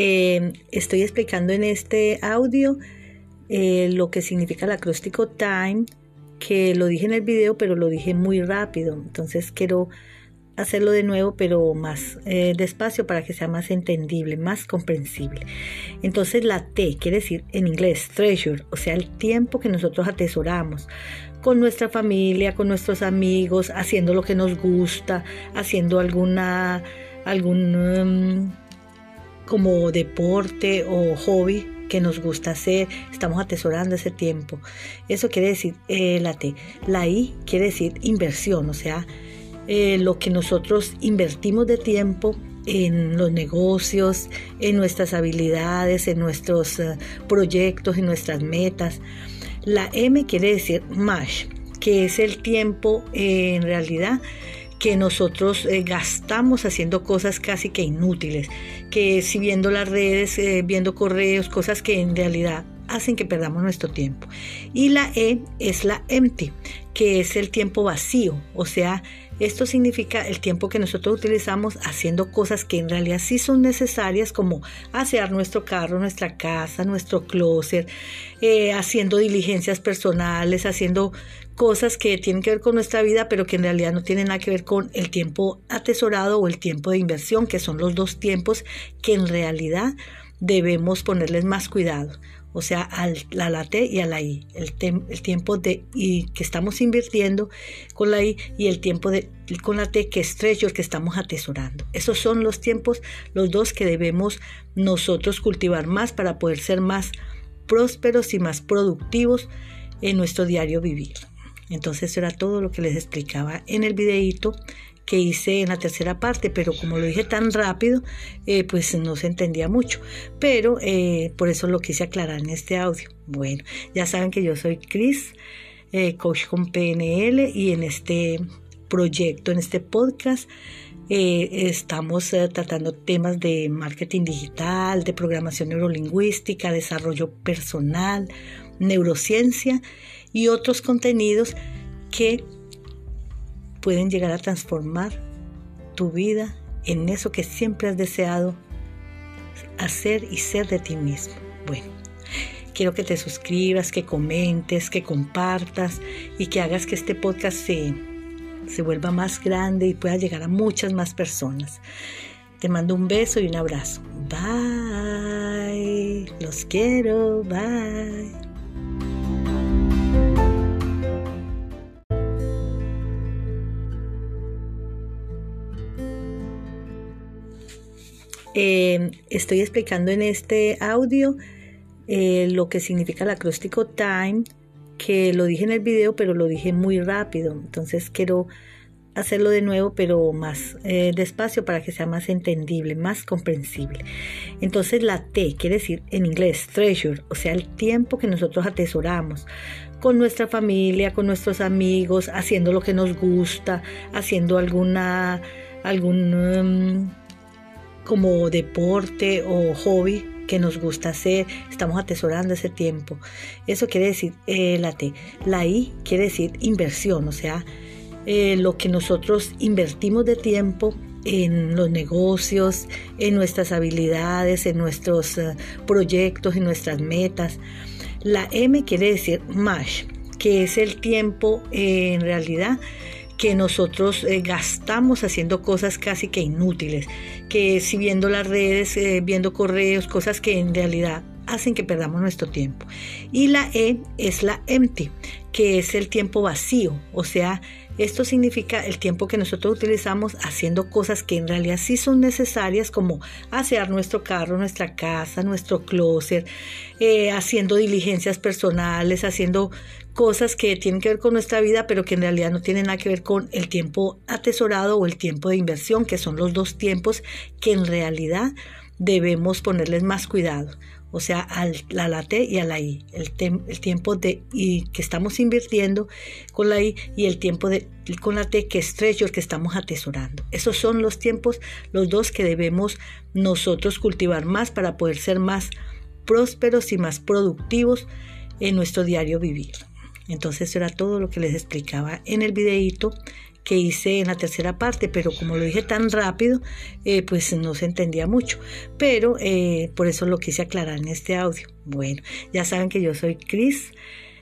Eh, estoy explicando en este audio eh, lo que significa el acróstico time, que lo dije en el video, pero lo dije muy rápido. Entonces quiero hacerlo de nuevo, pero más eh, despacio para que sea más entendible, más comprensible. Entonces la T quiere decir en inglés treasure, o sea, el tiempo que nosotros atesoramos con nuestra familia, con nuestros amigos, haciendo lo que nos gusta, haciendo alguna algún um, como deporte o hobby que nos gusta hacer, estamos atesorando ese tiempo. Eso quiere decir eh, la T. La I quiere decir inversión, o sea, eh, lo que nosotros invertimos de tiempo en los negocios, en nuestras habilidades, en nuestros eh, proyectos, en nuestras metas. La M quiere decir MASH, que es el tiempo en realidad que nosotros eh, gastamos haciendo cosas casi que inútiles, que si viendo las redes, eh, viendo correos, cosas que en realidad hacen que perdamos nuestro tiempo. Y la E es la empty, que es el tiempo vacío, o sea, esto significa el tiempo que nosotros utilizamos haciendo cosas que en realidad sí son necesarias, como asear nuestro carro, nuestra casa, nuestro closet, eh, haciendo diligencias personales, haciendo cosas que tienen que ver con nuestra vida, pero que en realidad no tienen nada que ver con el tiempo atesorado o el tiempo de inversión, que son los dos tiempos que en realidad debemos ponerles más cuidado o sea, a la T y a la I, el, el tiempo de y que estamos invirtiendo con la I y el tiempo de con la T que es treasure que estamos atesorando. Esos son los tiempos, los dos que debemos nosotros cultivar más para poder ser más prósperos y más productivos en nuestro diario vivir. Entonces eso era todo lo que les explicaba en el videíto que hice en la tercera parte, pero como lo dije tan rápido, eh, pues no se entendía mucho. Pero eh, por eso lo quise aclarar en este audio. Bueno, ya saben que yo soy Chris, eh, coach con PNL, y en este proyecto, en este podcast, estamos tratando temas de marketing digital, de programación neurolingüística, desarrollo personal, neurociencia y otros contenidos que pueden llegar a transformar tu vida en eso que siempre has deseado hacer y ser de ti mismo. Bueno, quiero que te suscribas, que comentes, que compartas y que hagas que este podcast se, se vuelva más grande y pueda llegar a muchas más personas. Te mando un beso y un abrazo. Bye. Los quiero. Bye. Eh, estoy explicando en este audio eh, lo que significa el acróstico time, que lo dije en el video, pero lo dije muy rápido. Entonces quiero hacerlo de nuevo, pero más eh, despacio para que sea más entendible, más comprensible. Entonces la T quiere decir en inglés treasure, o sea, el tiempo que nosotros atesoramos con nuestra familia, con nuestros amigos, haciendo lo que nos gusta, haciendo alguna algún um, como deporte o hobby que nos gusta hacer, estamos atesorando ese tiempo. Eso quiere decir eh, la T. La I quiere decir inversión, o sea, eh, lo que nosotros invertimos de tiempo en los negocios, en nuestras habilidades, en nuestros eh, proyectos, en nuestras metas. La M quiere decir MASH, que es el tiempo en realidad que nosotros eh, gastamos haciendo cosas casi que inútiles, que si viendo las redes, eh, viendo correos, cosas que en realidad hacen que perdamos nuestro tiempo. Y la E es la empty, que es el tiempo vacío, o sea, esto significa el tiempo que nosotros utilizamos haciendo cosas que en realidad sí son necesarias, como asear nuestro carro, nuestra casa, nuestro closet, eh, haciendo diligencias personales, haciendo cosas que tienen que ver con nuestra vida, pero que en realidad no tienen nada que ver con el tiempo atesorado o el tiempo de inversión, que son los dos tiempos que en realidad debemos ponerles más cuidado o sea, a la T y a la I, el, el tiempo de y que estamos invirtiendo con la I y el tiempo de con la T que es treasure que estamos atesorando. Esos son los tiempos, los dos que debemos nosotros cultivar más para poder ser más prósperos y más productivos en nuestro diario vivir. Entonces eso era todo lo que les explicaba en el videíto que hice en la tercera parte, pero como lo dije tan rápido, eh, pues no se entendía mucho. Pero eh, por eso lo quise aclarar en este audio. Bueno, ya saben que yo soy Cris,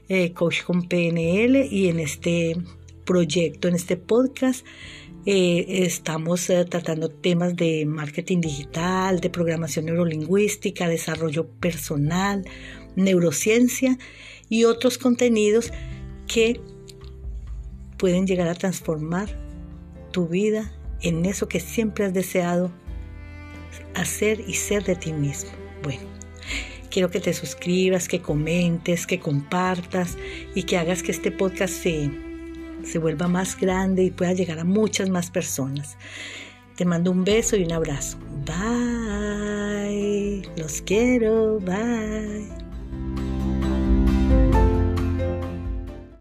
eh, coach con PNL, y en este proyecto, en este podcast, estamos tratando temas de marketing digital, de programación neurolingüística, desarrollo personal, neurociencia y otros contenidos que pueden llegar a transformar tu vida en eso que siempre has deseado hacer y ser de ti mismo. Bueno, quiero que te suscribas, que comentes, que compartas y que hagas que este podcast se, se vuelva más grande y pueda llegar a muchas más personas. Te mando un beso y un abrazo. Bye. Los quiero. Bye.